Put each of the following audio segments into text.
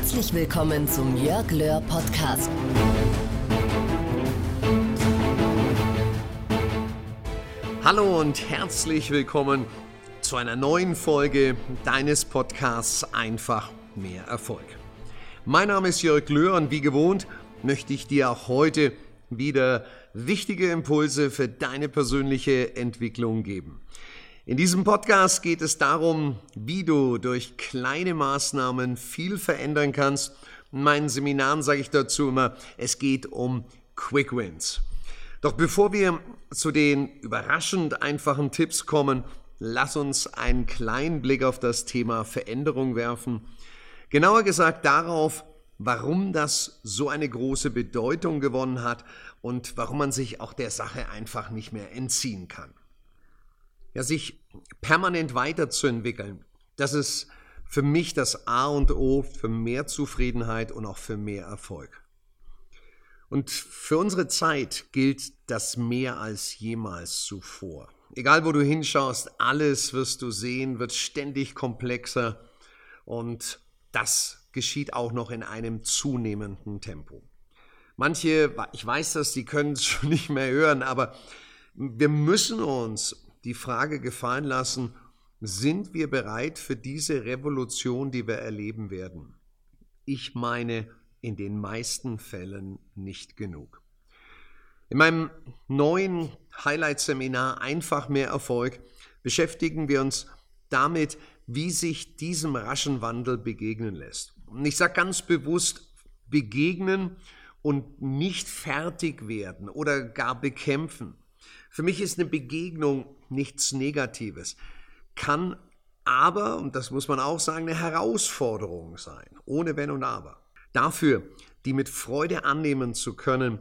Herzlich willkommen zum Jörg Löhr Podcast. Hallo und herzlich willkommen zu einer neuen Folge deines Podcasts Einfach mehr Erfolg. Mein Name ist Jörg Löhr und wie gewohnt möchte ich dir auch heute wieder wichtige Impulse für deine persönliche Entwicklung geben. In diesem Podcast geht es darum, wie du durch kleine Maßnahmen viel verändern kannst. In meinen Seminaren sage ich dazu immer, es geht um Quick Wins. Doch bevor wir zu den überraschend einfachen Tipps kommen, lass uns einen kleinen Blick auf das Thema Veränderung werfen. Genauer gesagt darauf, warum das so eine große Bedeutung gewonnen hat und warum man sich auch der Sache einfach nicht mehr entziehen kann. Ja, sich permanent weiterzuentwickeln, das ist für mich das A und O für mehr Zufriedenheit und auch für mehr Erfolg. Und für unsere Zeit gilt das mehr als jemals zuvor. Egal wo du hinschaust, alles wirst du sehen, wird ständig komplexer und das geschieht auch noch in einem zunehmenden Tempo. Manche, ich weiß das, die können es schon nicht mehr hören, aber wir müssen uns die Frage gefallen lassen, sind wir bereit für diese Revolution, die wir erleben werden? Ich meine, in den meisten Fällen nicht genug. In meinem neuen Highlight-Seminar Einfach mehr Erfolg beschäftigen wir uns damit, wie sich diesem raschen Wandel begegnen lässt. Und ich sage ganz bewusst begegnen und nicht fertig werden oder gar bekämpfen. Für mich ist eine Begegnung nichts Negatives, kann aber, und das muss man auch sagen, eine Herausforderung sein, ohne Wenn und Aber. Dafür, die mit Freude annehmen zu können,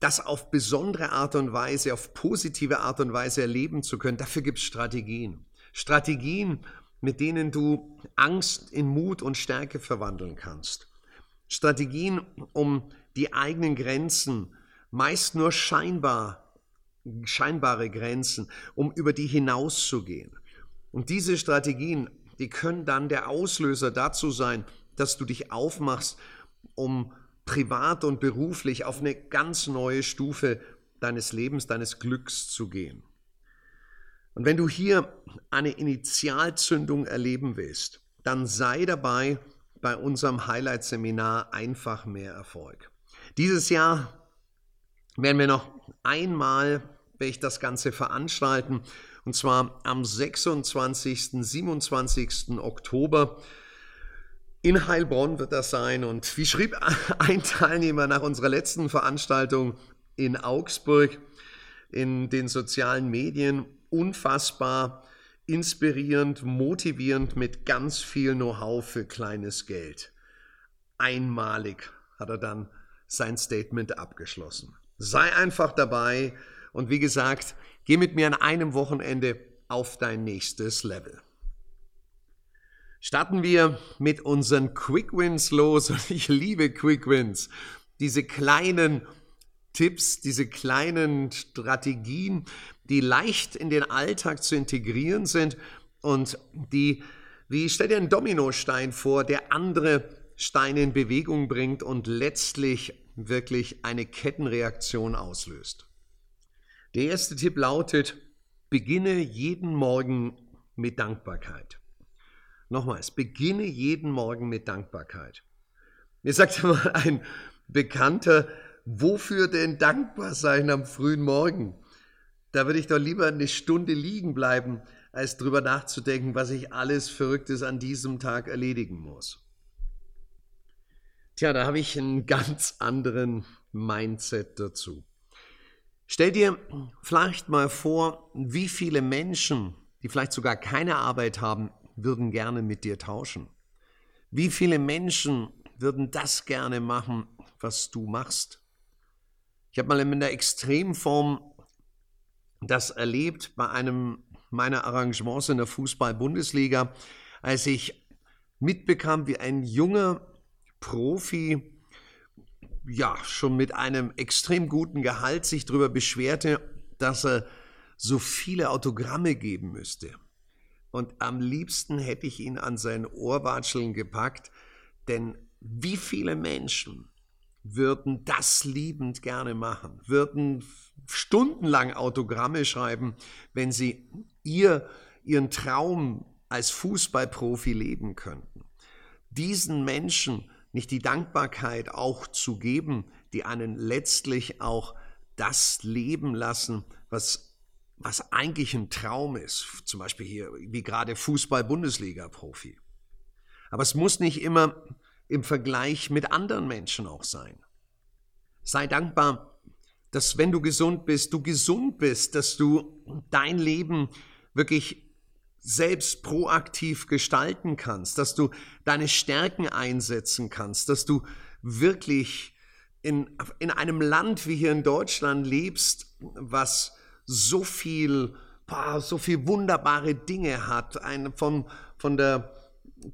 das auf besondere Art und Weise, auf positive Art und Weise erleben zu können, dafür gibt es Strategien. Strategien, mit denen du Angst in Mut und Stärke verwandeln kannst. Strategien, um die eigenen Grenzen meist nur scheinbar scheinbare Grenzen, um über die hinauszugehen. Und diese Strategien, die können dann der Auslöser dazu sein, dass du dich aufmachst, um privat und beruflich auf eine ganz neue Stufe deines Lebens, deines Glücks zu gehen. Und wenn du hier eine Initialzündung erleben willst, dann sei dabei bei unserem Highlight-Seminar einfach mehr Erfolg. Dieses Jahr werden wir noch einmal werde ich das Ganze veranstalten. Und zwar am 26. 27. Oktober. In Heilbronn wird das sein. Und wie schrieb ein Teilnehmer nach unserer letzten Veranstaltung in Augsburg in den sozialen Medien, unfassbar inspirierend, motivierend mit ganz viel Know-how für kleines Geld. Einmalig hat er dann sein Statement abgeschlossen. Sei einfach dabei, und wie gesagt, geh mit mir an einem Wochenende auf dein nächstes Level. Starten wir mit unseren Quick Wins los. Und ich liebe Quick Wins. Diese kleinen Tipps, diese kleinen Strategien, die leicht in den Alltag zu integrieren sind und die, wie stell dir einen Dominostein vor, der andere Steine in Bewegung bringt und letztlich wirklich eine Kettenreaktion auslöst. Der erste Tipp lautet, beginne jeden Morgen mit Dankbarkeit. Nochmals, beginne jeden Morgen mit Dankbarkeit. Mir sagte mal ein Bekannter, wofür denn dankbar sein am frühen Morgen? Da würde ich doch lieber eine Stunde liegen bleiben, als drüber nachzudenken, was ich alles Verrücktes an diesem Tag erledigen muss. Tja, da habe ich einen ganz anderen Mindset dazu. Stell dir vielleicht mal vor, wie viele Menschen, die vielleicht sogar keine Arbeit haben, würden gerne mit dir tauschen. Wie viele Menschen würden das gerne machen, was du machst? Ich habe mal in der Extremform das erlebt bei einem meiner Arrangements in der Fußball-Bundesliga, als ich mitbekam, wie ein junger Profi ja schon mit einem extrem guten Gehalt sich darüber beschwerte, dass er so viele Autogramme geben müsste. und am liebsten hätte ich ihn an sein Ohrwatscheln gepackt, denn wie viele Menschen würden das liebend gerne machen, würden stundenlang Autogramme schreiben, wenn sie ihr, ihren Traum als Fußballprofi leben könnten. Diesen Menschen nicht die Dankbarkeit auch zu geben, die einen letztlich auch das leben lassen, was, was eigentlich ein Traum ist. Zum Beispiel hier, wie gerade Fußball-Bundesliga-Profi. Aber es muss nicht immer im Vergleich mit anderen Menschen auch sein. Sei dankbar, dass wenn du gesund bist, du gesund bist, dass du dein Leben wirklich selbst proaktiv gestalten kannst, dass du deine Stärken einsetzen kannst, dass du wirklich in, in einem Land wie hier in Deutschland lebst, was so viel, boah, so viel wunderbare Dinge hat, ein, von, von der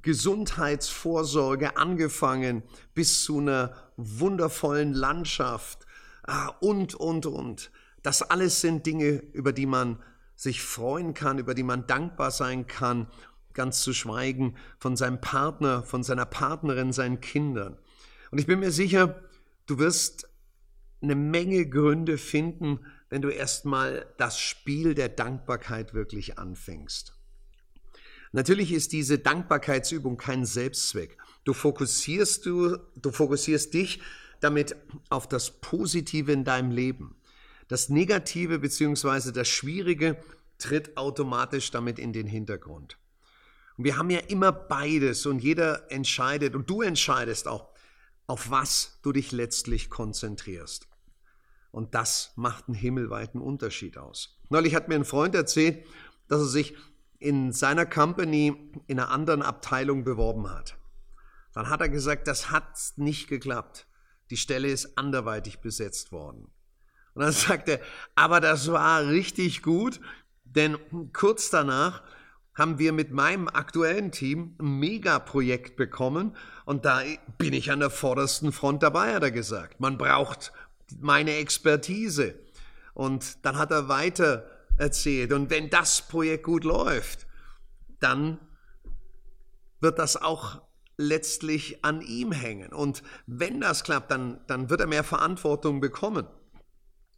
Gesundheitsvorsorge angefangen bis zu einer wundervollen Landschaft ah, und, und, und. Das alles sind Dinge, über die man sich freuen kann, über die man dankbar sein kann, ganz zu schweigen von seinem Partner, von seiner Partnerin, seinen Kindern. Und ich bin mir sicher, du wirst eine Menge Gründe finden, wenn du erstmal das Spiel der Dankbarkeit wirklich anfängst. Natürlich ist diese Dankbarkeitsübung kein Selbstzweck. Du fokussierst du, du fokussierst dich damit auf das Positive in deinem Leben. Das Negative bzw. das Schwierige tritt automatisch damit in den Hintergrund. Und wir haben ja immer beides und jeder entscheidet und du entscheidest auch, auf was du dich letztlich konzentrierst. Und das macht einen himmelweiten Unterschied aus. Neulich hat mir ein Freund erzählt, dass er sich in seiner Company in einer anderen Abteilung beworben hat. Dann hat er gesagt, das hat nicht geklappt. Die Stelle ist anderweitig besetzt worden. Und dann sagt er, aber das war richtig gut, denn kurz danach haben wir mit meinem aktuellen Team ein Megaprojekt bekommen und da bin ich an der vordersten Front dabei, hat er gesagt. Man braucht meine Expertise. Und dann hat er weiter erzählt. Und wenn das Projekt gut läuft, dann wird das auch letztlich an ihm hängen. Und wenn das klappt, dann, dann wird er mehr Verantwortung bekommen.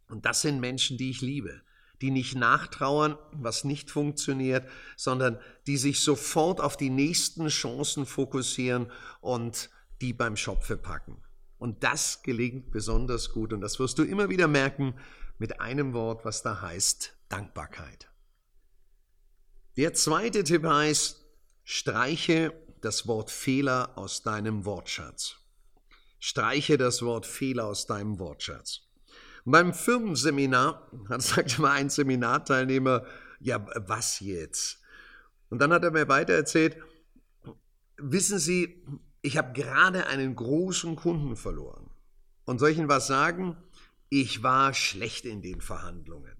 Und das sind Menschen, die ich liebe, die nicht nachtrauern, was nicht funktioniert, sondern die sich sofort auf die nächsten Chancen fokussieren und die beim Schopfe packen. Und das gelingt besonders gut und das wirst du immer wieder merken mit einem Wort, was da heißt Dankbarkeit. Der zweite Tipp heißt, streiche das Wort Fehler aus deinem Wortschatz. Streiche das Wort Fehler aus deinem Wortschatz. Beim Firmenseminar hat, sagte mal ein Seminarteilnehmer, ja, was jetzt? Und dann hat er mir weiter erzählt, wissen Sie, ich habe gerade einen großen Kunden verloren. Und soll ich Ihnen was sagen? Ich war schlecht in den Verhandlungen.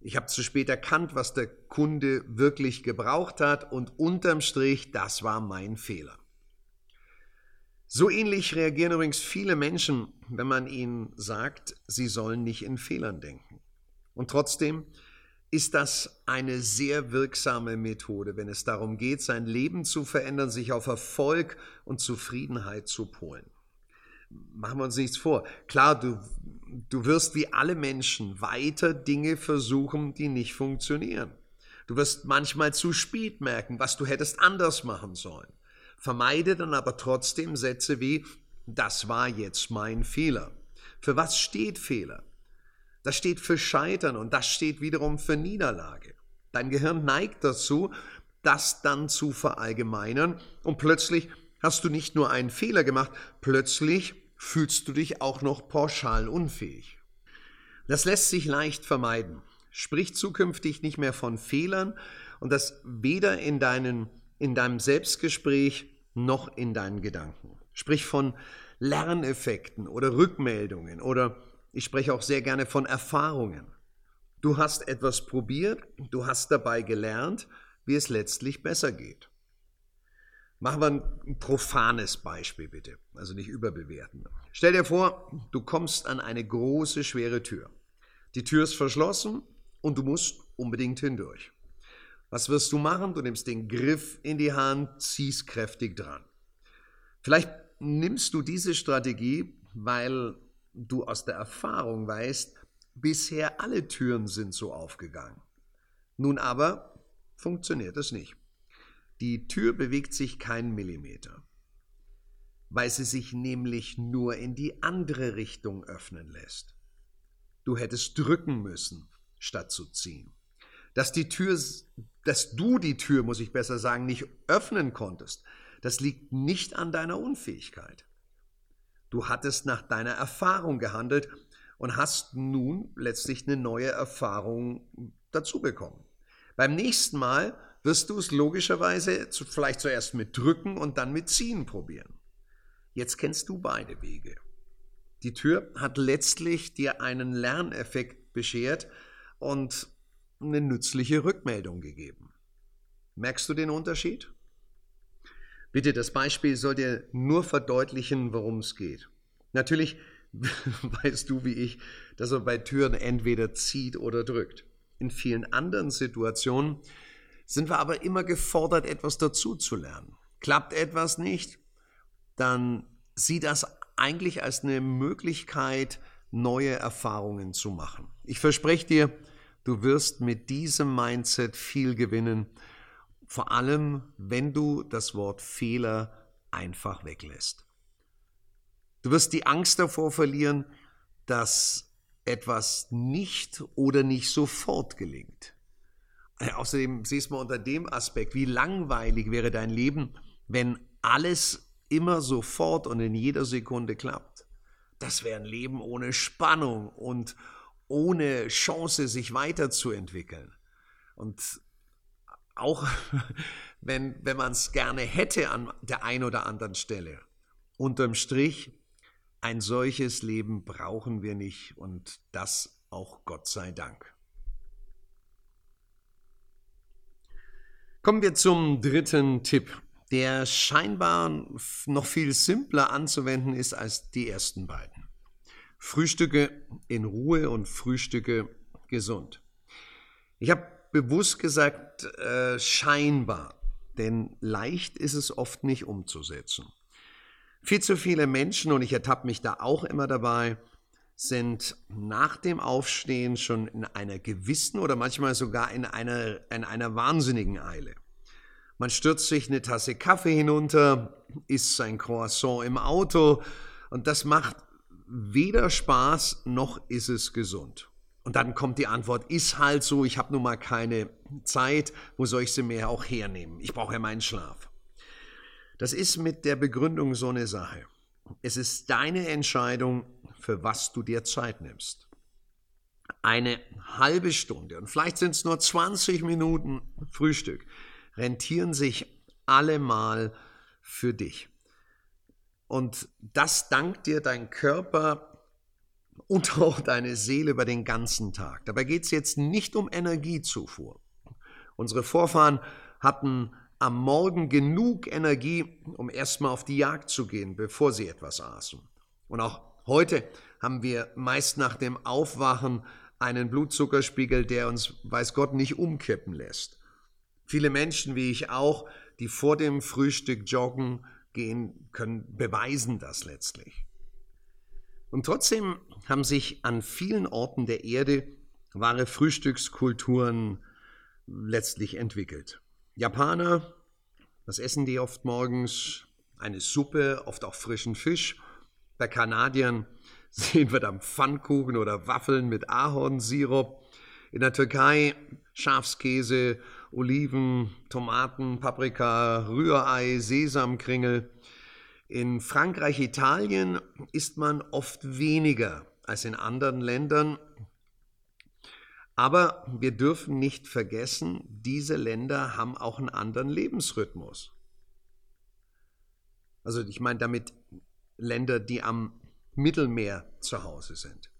Ich habe zu spät erkannt, was der Kunde wirklich gebraucht hat und unterm Strich, das war mein Fehler. So ähnlich reagieren übrigens viele Menschen, wenn man ihnen sagt, sie sollen nicht in Fehlern denken. Und trotzdem ist das eine sehr wirksame Methode, wenn es darum geht, sein Leben zu verändern, sich auf Erfolg und Zufriedenheit zu polen. Machen wir uns nichts vor. Klar, du, du wirst wie alle Menschen weiter Dinge versuchen, die nicht funktionieren. Du wirst manchmal zu spät merken, was du hättest anders machen sollen vermeide dann aber trotzdem Sätze wie, das war jetzt mein Fehler. Für was steht Fehler? Das steht für Scheitern und das steht wiederum für Niederlage. Dein Gehirn neigt dazu, das dann zu verallgemeinern und plötzlich hast du nicht nur einen Fehler gemacht, plötzlich fühlst du dich auch noch pauschal unfähig. Das lässt sich leicht vermeiden. Sprich zukünftig nicht mehr von Fehlern und das weder in deinen in deinem Selbstgespräch noch in deinen Gedanken. Sprich von Lerneffekten oder Rückmeldungen oder ich spreche auch sehr gerne von Erfahrungen. Du hast etwas probiert, du hast dabei gelernt, wie es letztlich besser geht. Machen wir ein profanes Beispiel bitte, also nicht überbewerten. Stell dir vor, du kommst an eine große, schwere Tür. Die Tür ist verschlossen und du musst unbedingt hindurch. Was wirst du machen? Du nimmst den Griff in die Hand, ziehst kräftig dran. Vielleicht nimmst du diese Strategie, weil du aus der Erfahrung weißt, bisher alle Türen sind so aufgegangen. Nun aber funktioniert es nicht. Die Tür bewegt sich keinen Millimeter, weil sie sich nämlich nur in die andere Richtung öffnen lässt. Du hättest drücken müssen, statt zu ziehen. Dass die Tür, dass du die Tür, muss ich besser sagen, nicht öffnen konntest, das liegt nicht an deiner Unfähigkeit. Du hattest nach deiner Erfahrung gehandelt und hast nun letztlich eine neue Erfahrung dazu bekommen. Beim nächsten Mal wirst du es logischerweise vielleicht zuerst mit Drücken und dann mit Ziehen probieren. Jetzt kennst du beide Wege. Die Tür hat letztlich dir einen Lerneffekt beschert und eine nützliche Rückmeldung gegeben. Merkst du den Unterschied? Bitte, das Beispiel soll dir nur verdeutlichen, worum es geht. Natürlich weißt du wie ich, dass er bei Türen entweder zieht oder drückt. In vielen anderen Situationen sind wir aber immer gefordert, etwas dazu zu lernen. Klappt etwas nicht, dann sieh das eigentlich als eine Möglichkeit, neue Erfahrungen zu machen. Ich verspreche dir, du wirst mit diesem Mindset viel gewinnen, vor allem wenn du das Wort Fehler einfach weglässt. Du wirst die Angst davor verlieren, dass etwas nicht oder nicht sofort gelingt. Außerdem siehst du mal unter dem Aspekt, wie langweilig wäre dein Leben, wenn alles immer sofort und in jeder Sekunde klappt. Das wäre ein Leben ohne Spannung und ohne Chance, sich weiterzuentwickeln. Und auch wenn, wenn man es gerne hätte an der einen oder anderen Stelle, unterm Strich ein solches Leben brauchen wir nicht und das auch Gott sei Dank. Kommen wir zum dritten Tipp, der scheinbar noch viel simpler anzuwenden ist als die ersten beiden. Frühstücke in Ruhe und Frühstücke gesund. Ich habe bewusst gesagt, äh, scheinbar, denn leicht ist es oft nicht umzusetzen. Viel zu viele Menschen, und ich ertappe mich da auch immer dabei, sind nach dem Aufstehen schon in einer gewissen oder manchmal sogar in einer, in einer wahnsinnigen Eile. Man stürzt sich eine Tasse Kaffee hinunter, isst sein Croissant im Auto und das macht weder Spaß noch ist es gesund. Und dann kommt die Antwort, ist halt so, ich habe nun mal keine Zeit, wo soll ich sie mir auch hernehmen? Ich brauche ja meinen Schlaf. Das ist mit der Begründung so eine Sache. Es ist deine Entscheidung, für was du dir Zeit nimmst. Eine halbe Stunde und vielleicht sind es nur 20 Minuten Frühstück, rentieren sich allemal für dich. Und das dankt dir dein Körper und auch deine Seele über den ganzen Tag. Dabei geht es jetzt nicht um Energiezufuhr. Unsere Vorfahren hatten am Morgen genug Energie, um erstmal auf die Jagd zu gehen, bevor sie etwas aßen. Und auch heute haben wir meist nach dem Aufwachen einen Blutzuckerspiegel, der uns, weiß Gott, nicht umkippen lässt. Viele Menschen, wie ich auch, die vor dem Frühstück joggen gehen, können beweisen das letztlich. Und trotzdem haben sich an vielen Orten der Erde wahre Frühstückskulturen letztlich entwickelt. Japaner, was essen die oft morgens? Eine Suppe, oft auch frischen Fisch. Bei Kanadiern sehen wir dann Pfannkuchen oder Waffeln mit Ahornsirup. In der Türkei Schafskäse, Oliven, Tomaten, Paprika, Rührei, Sesamkringel. In Frankreich, Italien isst man oft weniger als in anderen Ländern. Aber wir dürfen nicht vergessen, diese Länder haben auch einen anderen Lebensrhythmus. Also ich meine damit Länder, die am Mittelmeer zu Hause sind.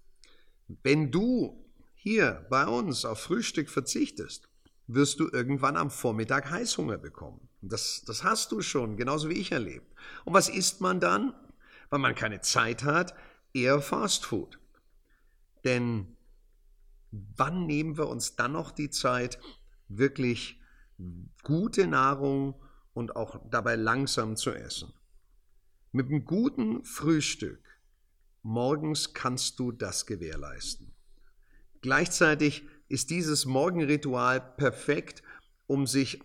Wenn du hier bei uns auf Frühstück verzichtest, wirst du irgendwann am Vormittag Heißhunger bekommen. Das, das hast du schon, genauso wie ich erlebt. Und was isst man dann? Weil man keine Zeit hat, eher Fastfood. Denn wann nehmen wir uns dann noch die Zeit, wirklich gute Nahrung und auch dabei langsam zu essen. Mit einem guten Frühstück morgens kannst du das gewährleisten. Gleichzeitig ist dieses Morgenritual perfekt, um sich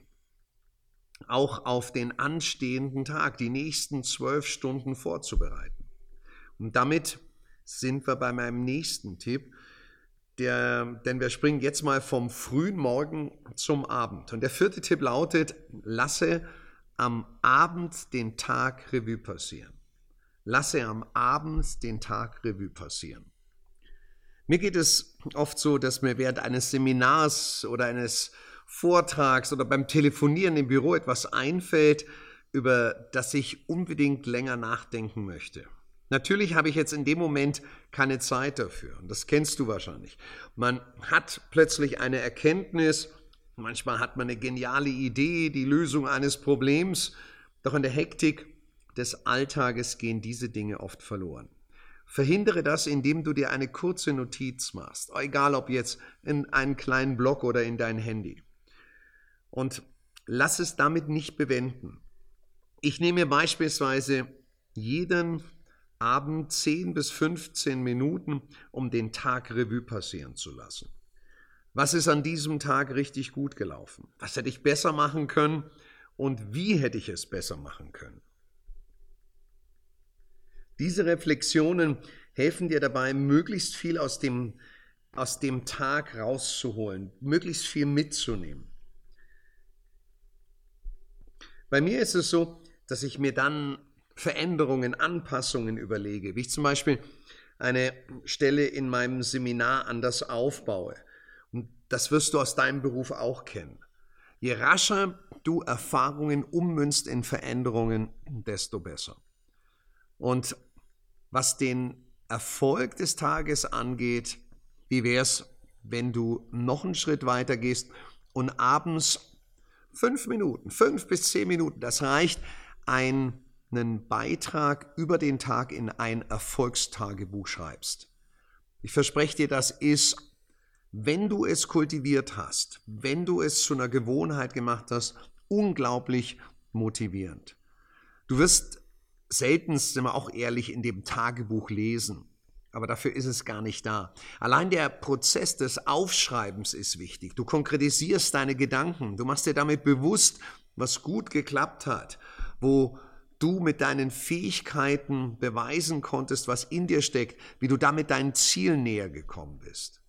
auch auf den anstehenden Tag, die nächsten zwölf Stunden vorzubereiten. Und damit sind wir bei meinem nächsten Tipp, der, denn wir springen jetzt mal vom frühen Morgen zum Abend. Und der vierte Tipp lautet, lasse am Abend den Tag Revue passieren. Lasse am Abend den Tag Revue passieren. Mir geht es oft so, dass mir während eines Seminars oder eines Vortrags oder beim Telefonieren im Büro etwas einfällt, über das ich unbedingt länger nachdenken möchte. Natürlich habe ich jetzt in dem Moment keine Zeit dafür. Und das kennst du wahrscheinlich. Man hat plötzlich eine Erkenntnis, manchmal hat man eine geniale Idee, die Lösung eines Problems. Doch in der Hektik des Alltages gehen diese Dinge oft verloren. Verhindere das, indem du dir eine kurze Notiz machst, egal ob jetzt in einen kleinen Blog oder in dein Handy. Und lass es damit nicht bewenden. Ich nehme beispielsweise jeden Abend 10 bis 15 Minuten, um den Tag Revue passieren zu lassen. Was ist an diesem Tag richtig gut gelaufen? Was hätte ich besser machen können? Und wie hätte ich es besser machen können? Diese Reflexionen helfen dir dabei, möglichst viel aus dem, aus dem Tag rauszuholen, möglichst viel mitzunehmen. Bei mir ist es so, dass ich mir dann Veränderungen, Anpassungen überlege, wie ich zum Beispiel eine Stelle in meinem Seminar anders aufbaue. Und das wirst du aus deinem Beruf auch kennen. Je rascher du Erfahrungen ummünzt in Veränderungen, desto besser. Und was den Erfolg des Tages angeht, wie wäre es, wenn du noch einen Schritt weiter gehst und abends fünf Minuten, fünf bis zehn Minuten, das reicht, einen Beitrag über den Tag in ein Erfolgstagebuch schreibst. Ich verspreche dir, das ist, wenn du es kultiviert hast, wenn du es zu einer Gewohnheit gemacht hast, unglaublich motivierend. Du wirst seltenst, sind wir auch ehrlich, in dem Tagebuch lesen. Aber dafür ist es gar nicht da. Allein der Prozess des Aufschreibens ist wichtig. Du konkretisierst deine Gedanken. Du machst dir damit bewusst, was gut geklappt hat, wo du mit deinen Fähigkeiten beweisen konntest, was in dir steckt, wie du damit deinen Zielen näher gekommen bist.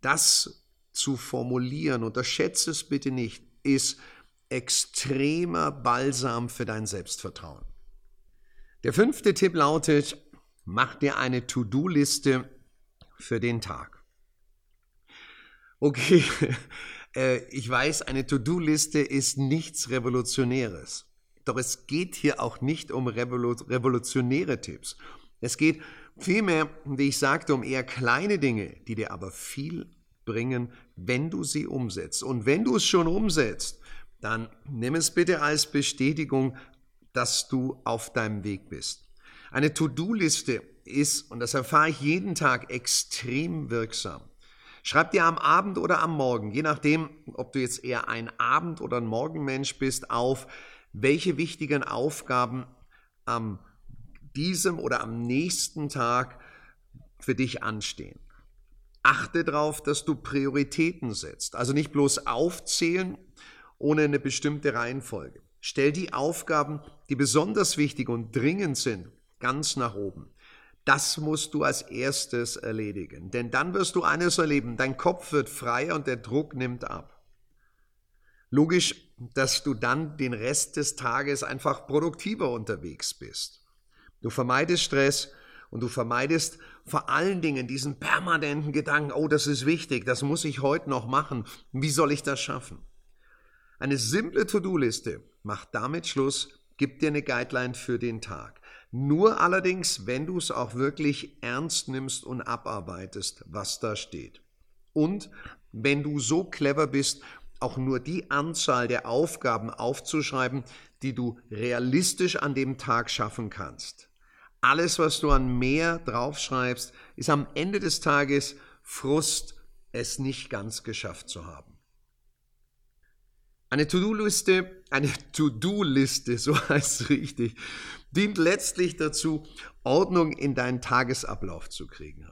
Das zu formulieren, unterschätze es bitte nicht, ist extremer Balsam für dein Selbstvertrauen. Der fünfte Tipp lautet, mach dir eine To-Do-Liste für den Tag. Okay, äh, ich weiß, eine To-Do-Liste ist nichts Revolutionäres. Doch es geht hier auch nicht um revolutionäre Tipps. Es geht vielmehr, wie ich sagte, um eher kleine Dinge, die dir aber viel bringen, wenn du sie umsetzt. Und wenn du es schon umsetzt, dann nimm es bitte als Bestätigung dass du auf deinem Weg bist. Eine To-Do-Liste ist, und das erfahre ich jeden Tag, extrem wirksam. Schreib dir am Abend oder am Morgen, je nachdem, ob du jetzt eher ein Abend- oder ein Morgenmensch bist, auf, welche wichtigen Aufgaben am diesem oder am nächsten Tag für dich anstehen. Achte darauf, dass du Prioritäten setzt. Also nicht bloß aufzählen ohne eine bestimmte Reihenfolge. Stell die Aufgaben, die besonders wichtig und dringend sind, ganz nach oben. Das musst du als erstes erledigen, denn dann wirst du eines erleben, dein Kopf wird freier und der Druck nimmt ab. Logisch, dass du dann den Rest des Tages einfach produktiver unterwegs bist. Du vermeidest Stress und du vermeidest vor allen Dingen diesen permanenten Gedanken, oh, das ist wichtig, das muss ich heute noch machen, wie soll ich das schaffen? Eine simple To-Do-Liste macht damit Schluss, gibt dir eine Guideline für den Tag. Nur allerdings, wenn du es auch wirklich ernst nimmst und abarbeitest, was da steht. Und wenn du so clever bist, auch nur die Anzahl der Aufgaben aufzuschreiben, die du realistisch an dem Tag schaffen kannst. Alles, was du an mehr draufschreibst, ist am Ende des Tages Frust, es nicht ganz geschafft zu haben. Eine To-Do-Liste, eine To-Do-Liste, so heißt es richtig, dient letztlich dazu, Ordnung in deinen Tagesablauf zu kriegen.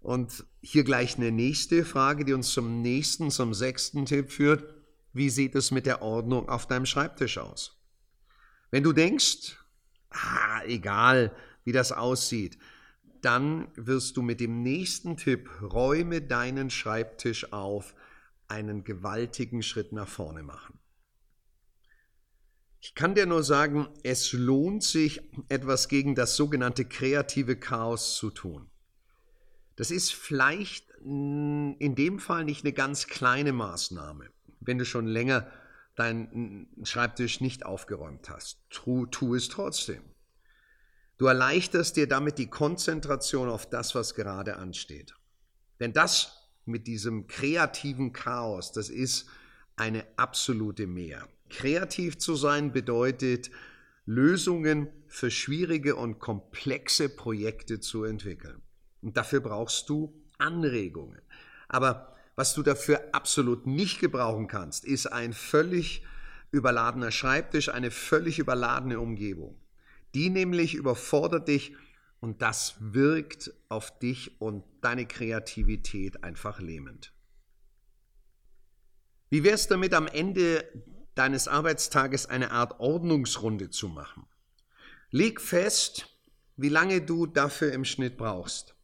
Und hier gleich eine nächste Frage, die uns zum nächsten, zum sechsten Tipp führt. Wie sieht es mit der Ordnung auf deinem Schreibtisch aus? Wenn du denkst, ah, egal, wie das aussieht, dann wirst du mit dem nächsten Tipp, räume deinen Schreibtisch auf, einen gewaltigen Schritt nach vorne machen. Ich kann dir nur sagen, es lohnt sich, etwas gegen das sogenannte kreative Chaos zu tun. Das ist vielleicht in dem Fall nicht eine ganz kleine Maßnahme, wenn du schon länger deinen Schreibtisch nicht aufgeräumt hast. Tu, tu es trotzdem. Du erleichterst dir damit die Konzentration auf das, was gerade ansteht. Denn das mit diesem kreativen Chaos, das ist eine absolute Mehr. Kreativ zu sein bedeutet, Lösungen für schwierige und komplexe Projekte zu entwickeln. Und dafür brauchst du Anregungen. Aber was du dafür absolut nicht gebrauchen kannst, ist ein völlig überladener Schreibtisch, eine völlig überladene Umgebung. Die nämlich überfordert dich und das wirkt auf dich und deine Kreativität einfach lähmend. Wie wäre es damit, am Ende deines Arbeitstages eine Art Ordnungsrunde zu machen? Leg fest, wie lange du dafür im Schnitt brauchst.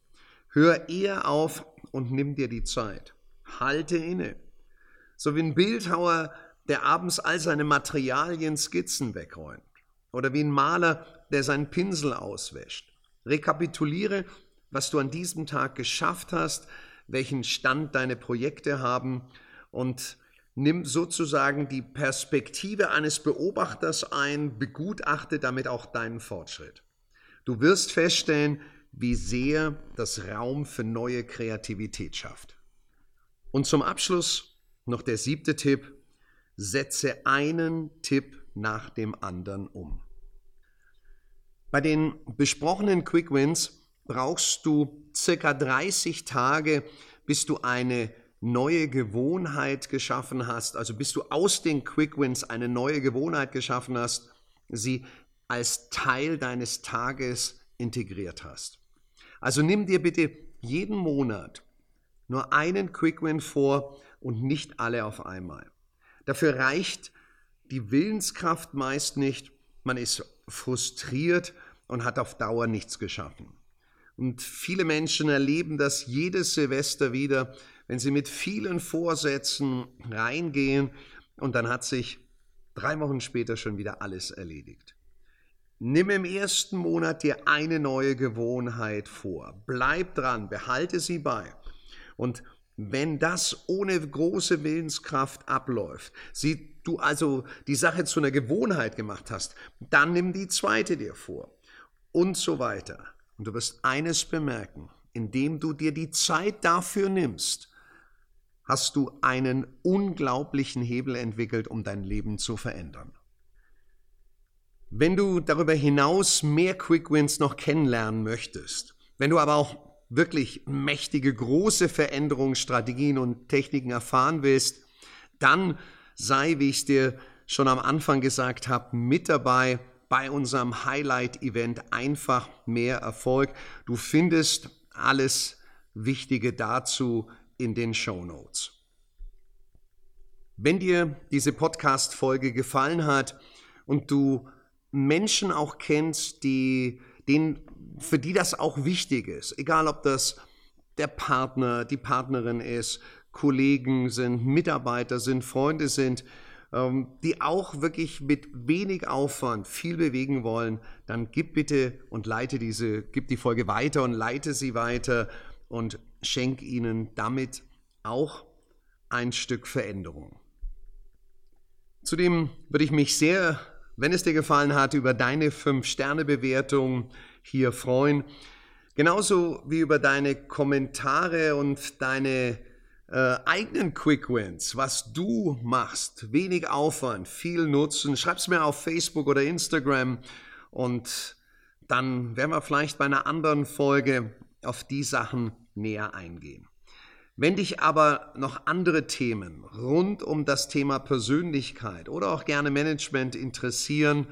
Hör eher auf und nimm dir die Zeit. Halte inne. So wie ein Bildhauer, der abends all seine Materialien, Skizzen wegräumt. Oder wie ein Maler, der seinen Pinsel auswäscht. Rekapituliere, was du an diesem Tag geschafft hast, welchen Stand deine Projekte haben und nimm sozusagen die Perspektive eines Beobachters ein, begutachte damit auch deinen Fortschritt. Du wirst feststellen, wie sehr das Raum für neue Kreativität schafft. Und zum Abschluss noch der siebte Tipp. Setze einen Tipp nach dem anderen um. Bei den besprochenen Quick Wins brauchst du circa 30 Tage, bis du eine neue Gewohnheit geschaffen hast, also bis du aus den Quick Wins eine neue Gewohnheit geschaffen hast, sie als Teil deines Tages integriert hast. Also nimm dir bitte jeden Monat nur einen Quick Win vor und nicht alle auf einmal. Dafür reicht die Willenskraft meist nicht, man ist frustriert und hat auf Dauer nichts geschaffen. Und viele Menschen erleben das jedes Silvester wieder, wenn sie mit vielen Vorsätzen reingehen und dann hat sich drei Wochen später schon wieder alles erledigt. Nimm im ersten Monat dir eine neue Gewohnheit vor. Bleib dran, behalte sie bei. Und wenn das ohne große Willenskraft abläuft, sie, du also die Sache zu einer Gewohnheit gemacht hast, dann nimm die zweite dir vor und so weiter. Und du wirst eines bemerken, indem du dir die Zeit dafür nimmst, hast du einen unglaublichen Hebel entwickelt, um dein Leben zu verändern. Wenn du darüber hinaus mehr Quick Wins noch kennenlernen möchtest, wenn du aber auch wirklich mächtige, große Veränderungsstrategien und Techniken erfahren willst, dann sei, wie ich es dir schon am Anfang gesagt habe, mit dabei bei unserem Highlight-Event einfach mehr Erfolg. Du findest alles Wichtige dazu in den Show Notes. Wenn dir diese Podcast-Folge gefallen hat und du Menschen auch kennst, die, denen, für die das auch wichtig ist, egal ob das der Partner, die Partnerin ist, Kollegen sind, Mitarbeiter sind, Freunde sind, ähm, die auch wirklich mit wenig Aufwand viel bewegen wollen, dann gib bitte und leite diese, gib die Folge weiter und leite sie weiter und schenk ihnen damit auch ein Stück Veränderung. Zudem würde ich mich sehr, wenn es dir gefallen hat, über deine 5-Sterne-Bewertung hier freuen. Genauso wie über deine Kommentare und deine äh, eigenen Quick Wins, was du machst, wenig Aufwand, viel Nutzen, schreib's mir auf Facebook oder Instagram und dann werden wir vielleicht bei einer anderen Folge auf die Sachen näher eingehen. Wenn dich aber noch andere Themen rund um das Thema Persönlichkeit oder auch gerne Management interessieren,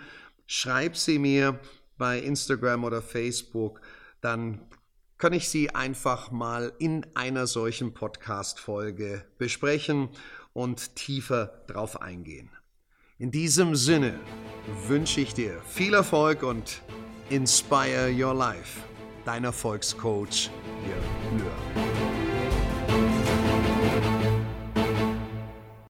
schreib sie mir bei Instagram oder Facebook, dann kann ich sie einfach mal in einer solchen Podcast-Folge besprechen und tiefer drauf eingehen. In diesem Sinne wünsche ich dir viel Erfolg und inspire your life. Dein Erfolgscoach, Jörg Löhr.